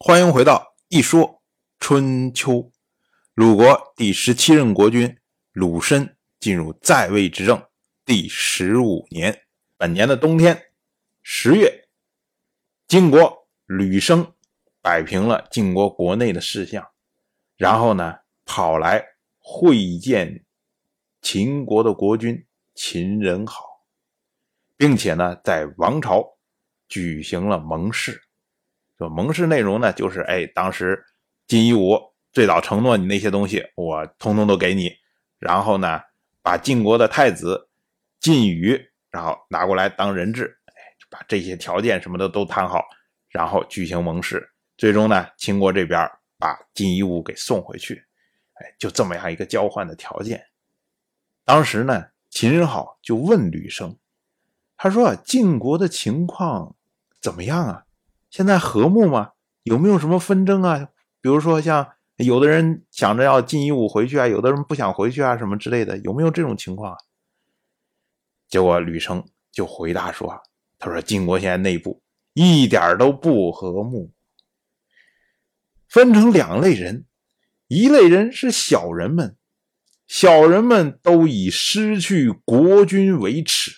欢迎回到一说春秋。鲁国第十七任国君鲁申进入在位执政第十五年。本年的冬天，十月，晋国吕生摆平了晋国国内的事项，然后呢，跑来会见秦国的国君秦人好，并且呢，在王朝举行了盟誓。说盟誓内容呢，就是哎，当时晋夷吾最早承诺你那些东西，我通通都给你，然后呢，把晋国的太子晋宇。然后拿过来当人质，哎，把这些条件什么的都谈好，然后举行盟誓，最终呢，秦国这边把晋夷吾给送回去，哎，就这么样一个交换的条件。当时呢，秦人好就问吕生，他说：“晋国的情况怎么样啊？现在和睦吗？有没有什么纷争啊？比如说像有的人想着要晋一五回去啊，有的人不想回去啊，什么之类的，有没有这种情况？”啊？结果吕生就回答说：“他说晋国现在内部一点都不和睦，分成两类人，一类人是小人们，小人们都以失去国君为耻，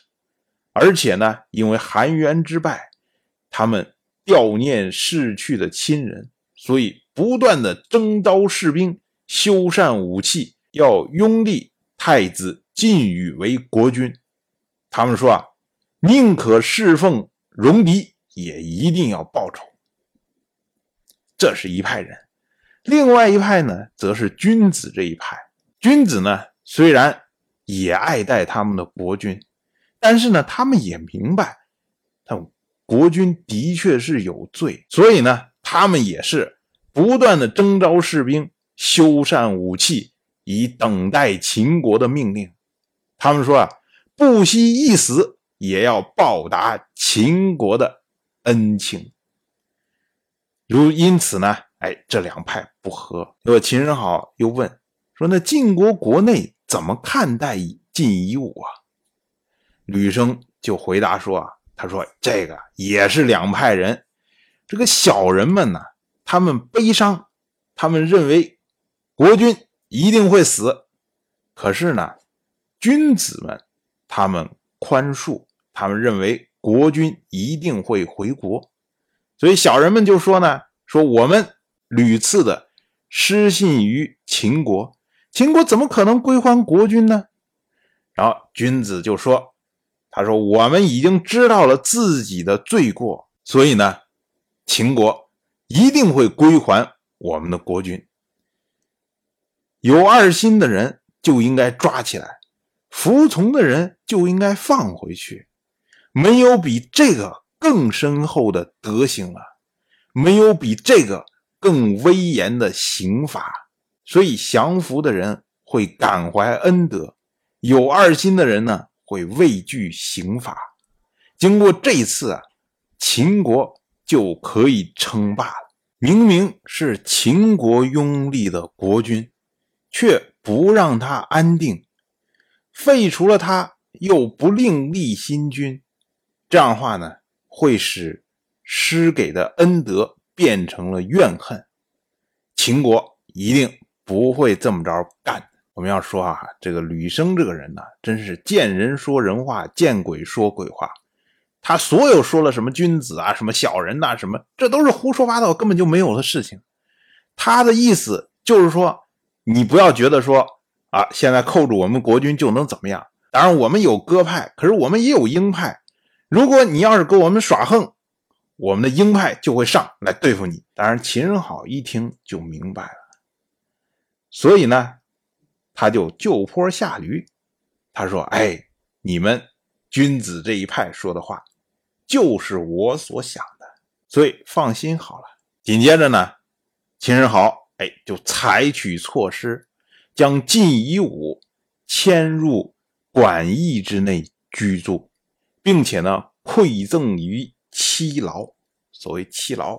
而且呢，因为韩元之败，他们悼念逝去的亲人，所以不断的征召士兵，修缮武器，要拥立太子晋宇为国君。”他们说啊，宁可侍奉戎狄，也一定要报仇。这是一派人，另外一派呢，则是君子这一派。君子呢，虽然也爱戴他们的国君，但是呢，他们也明白，他国君的确是有罪，所以呢，他们也是不断的征召士兵，修缮武器，以等待秦国的命令。他们说啊。不惜一死也要报答秦国的恩情。如因此呢，哎，这两派不和。那么秦人好又问说：“那晋国国内怎么看待晋夷吾啊？”吕生就回答说：“啊，他说这个也是两派人。这个小人们呢，他们悲伤，他们认为国君一定会死。可是呢，君子们。”他们宽恕，他们认为国君一定会回国，所以小人们就说呢：“说我们屡次的失信于秦国，秦国怎么可能归还国君呢？”然后君子就说：“他说我们已经知道了自己的罪过，所以呢，秦国一定会归还我们的国君。有二心的人就应该抓起来。”服从的人就应该放回去，没有比这个更深厚的德行了，没有比这个更威严的刑罚。所以降服的人会感怀恩德，有二心的人呢会畏惧刑罚。经过这次啊，秦国就可以称霸了。明明是秦国拥立的国君，却不让他安定。废除了他，又不另立新君，这样的话呢，会使施给的恩德变成了怨恨。秦国一定不会这么着干。我们要说啊，这个吕生这个人呢，真是见人说人话，见鬼说鬼话。他所有说了什么君子啊，什么小人呐，什么，这都是胡说八道，根本就没有的事情。他的意思就是说，你不要觉得说。啊！现在扣住我们国君就能怎么样？当然，我们有鸽派，可是我们也有鹰派。如果你要是跟我们耍横，我们的鹰派就会上来对付你。当然，秦人好一听就明白了，所以呢，他就就坡下驴。他说：“哎，你们君子这一派说的话，就是我所想的，所以放心好了。”紧接着呢，秦人好哎就采取措施。将晋夷吾迁入馆驿之内居住，并且呢馈赠于七劳。所谓七劳，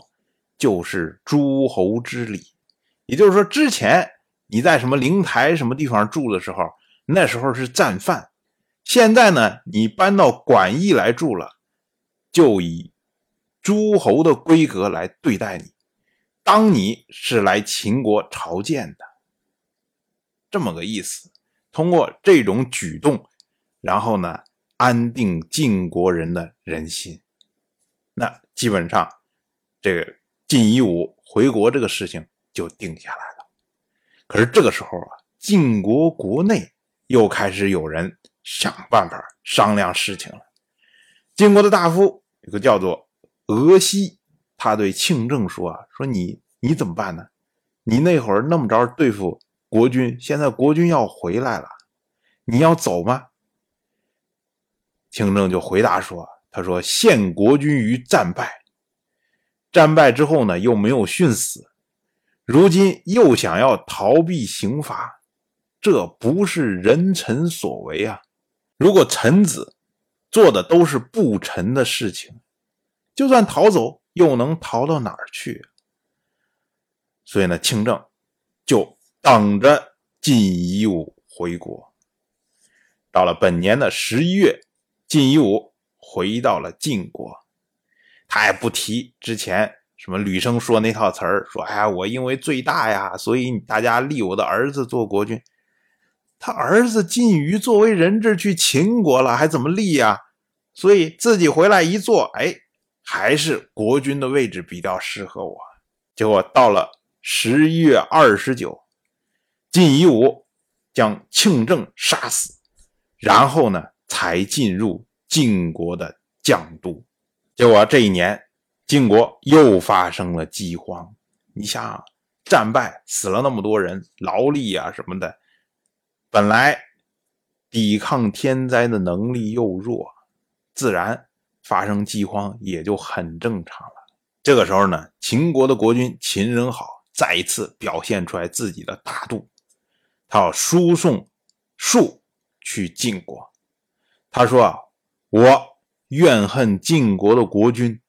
就是诸侯之礼。也就是说，之前你在什么灵台什么地方住的时候，那时候是战犯；现在呢，你搬到馆驿来住了，就以诸侯的规格来对待你。当你是来秦国朝见的，这么个意思。通过这种举动，然后呢，安定晋国人的人心。那基本上，这个晋夷吾回国这个事情就定下来了。可是这个时候啊，晋国国内又开始有人想办法商量事情了。晋国的大夫有个叫做俄西，他对庆政说：“啊，说你你怎么办呢？你那会儿那么着对付国君，现在国君要回来了，你要走吗？”庆政就回答说：“他说献国君于战败，战败之后呢，又没有殉死，如今又想要逃避刑罚，这不是人臣所为啊！如果臣子做的都是不臣的事情，就算逃走，又能逃到哪儿去？所以呢，清政就等着晋夷吾回国。到了本年的十一月，晋夷吾。回到了晋国，他也不提之前什么吕生说那套词儿，说哎呀，我因为最大呀，所以大家立我的儿子做国君。他儿子晋于作为人质去秦国了，还怎么立呀？所以自己回来一做，哎，还是国君的位置比较适合我。结果到了十一月二十九，晋夷吾将庆政杀死，然后呢，才进入。晋国的将都，结果这一年，晋国又发生了饥荒。你想，战败死了那么多人，劳力啊什么的，本来抵抗天灾的能力又弱，自然发生饥荒也就很正常了。这个时候呢，秦国的国君秦人好再一次表现出来自己的大度，他要输送树去晋国。他说啊。我怨恨晋国的国君，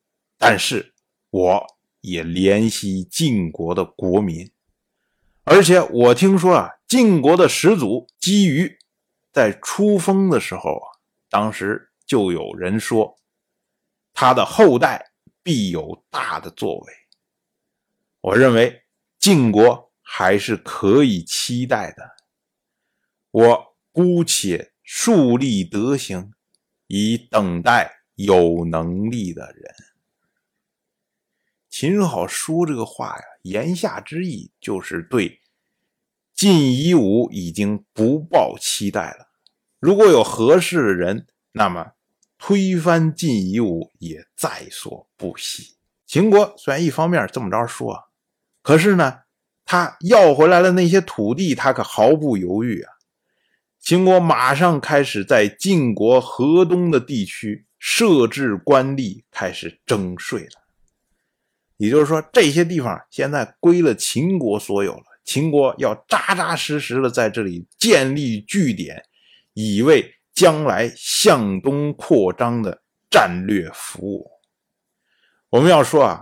但是我也怜惜晋国的国民。而且我听说啊，晋国的始祖姬于在出封的时候啊，当时就有人说他的后代必有大的作为。我认为晋国还是可以期待的。我姑且树立德行。以等待有能力的人。秦始皇说这个话呀，言下之意就是对晋夷吾已经不抱期待了。如果有合适的人，那么推翻晋夷吾也在所不惜。秦国虽然一方面这么着说，可是呢，他要回来的那些土地，他可毫不犹豫啊。秦国马上开始在晋国河东的地区设置官吏，开始征税了。也就是说，这些地方现在归了秦国所有了。秦国要扎扎实实的在这里建立据点，以为将来向东扩张的战略服务。我们要说啊，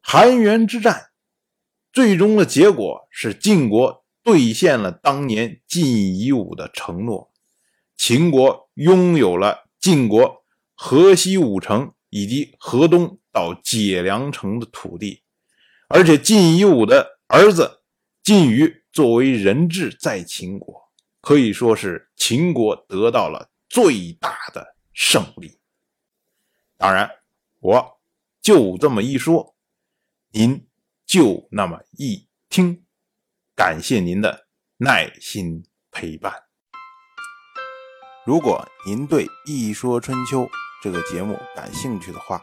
韩元之战最终的结果是晋国。兑现了当年晋夷吾的承诺，秦国拥有了晋国河西五城以及河东到解良城的土地，而且晋夷武的儿子晋于作为人质在秦国，可以说是秦国得到了最大的胜利。当然，我就这么一说，您就那么一听。感谢您的耐心陪伴。如果您对《一说春秋》这个节目感兴趣的话，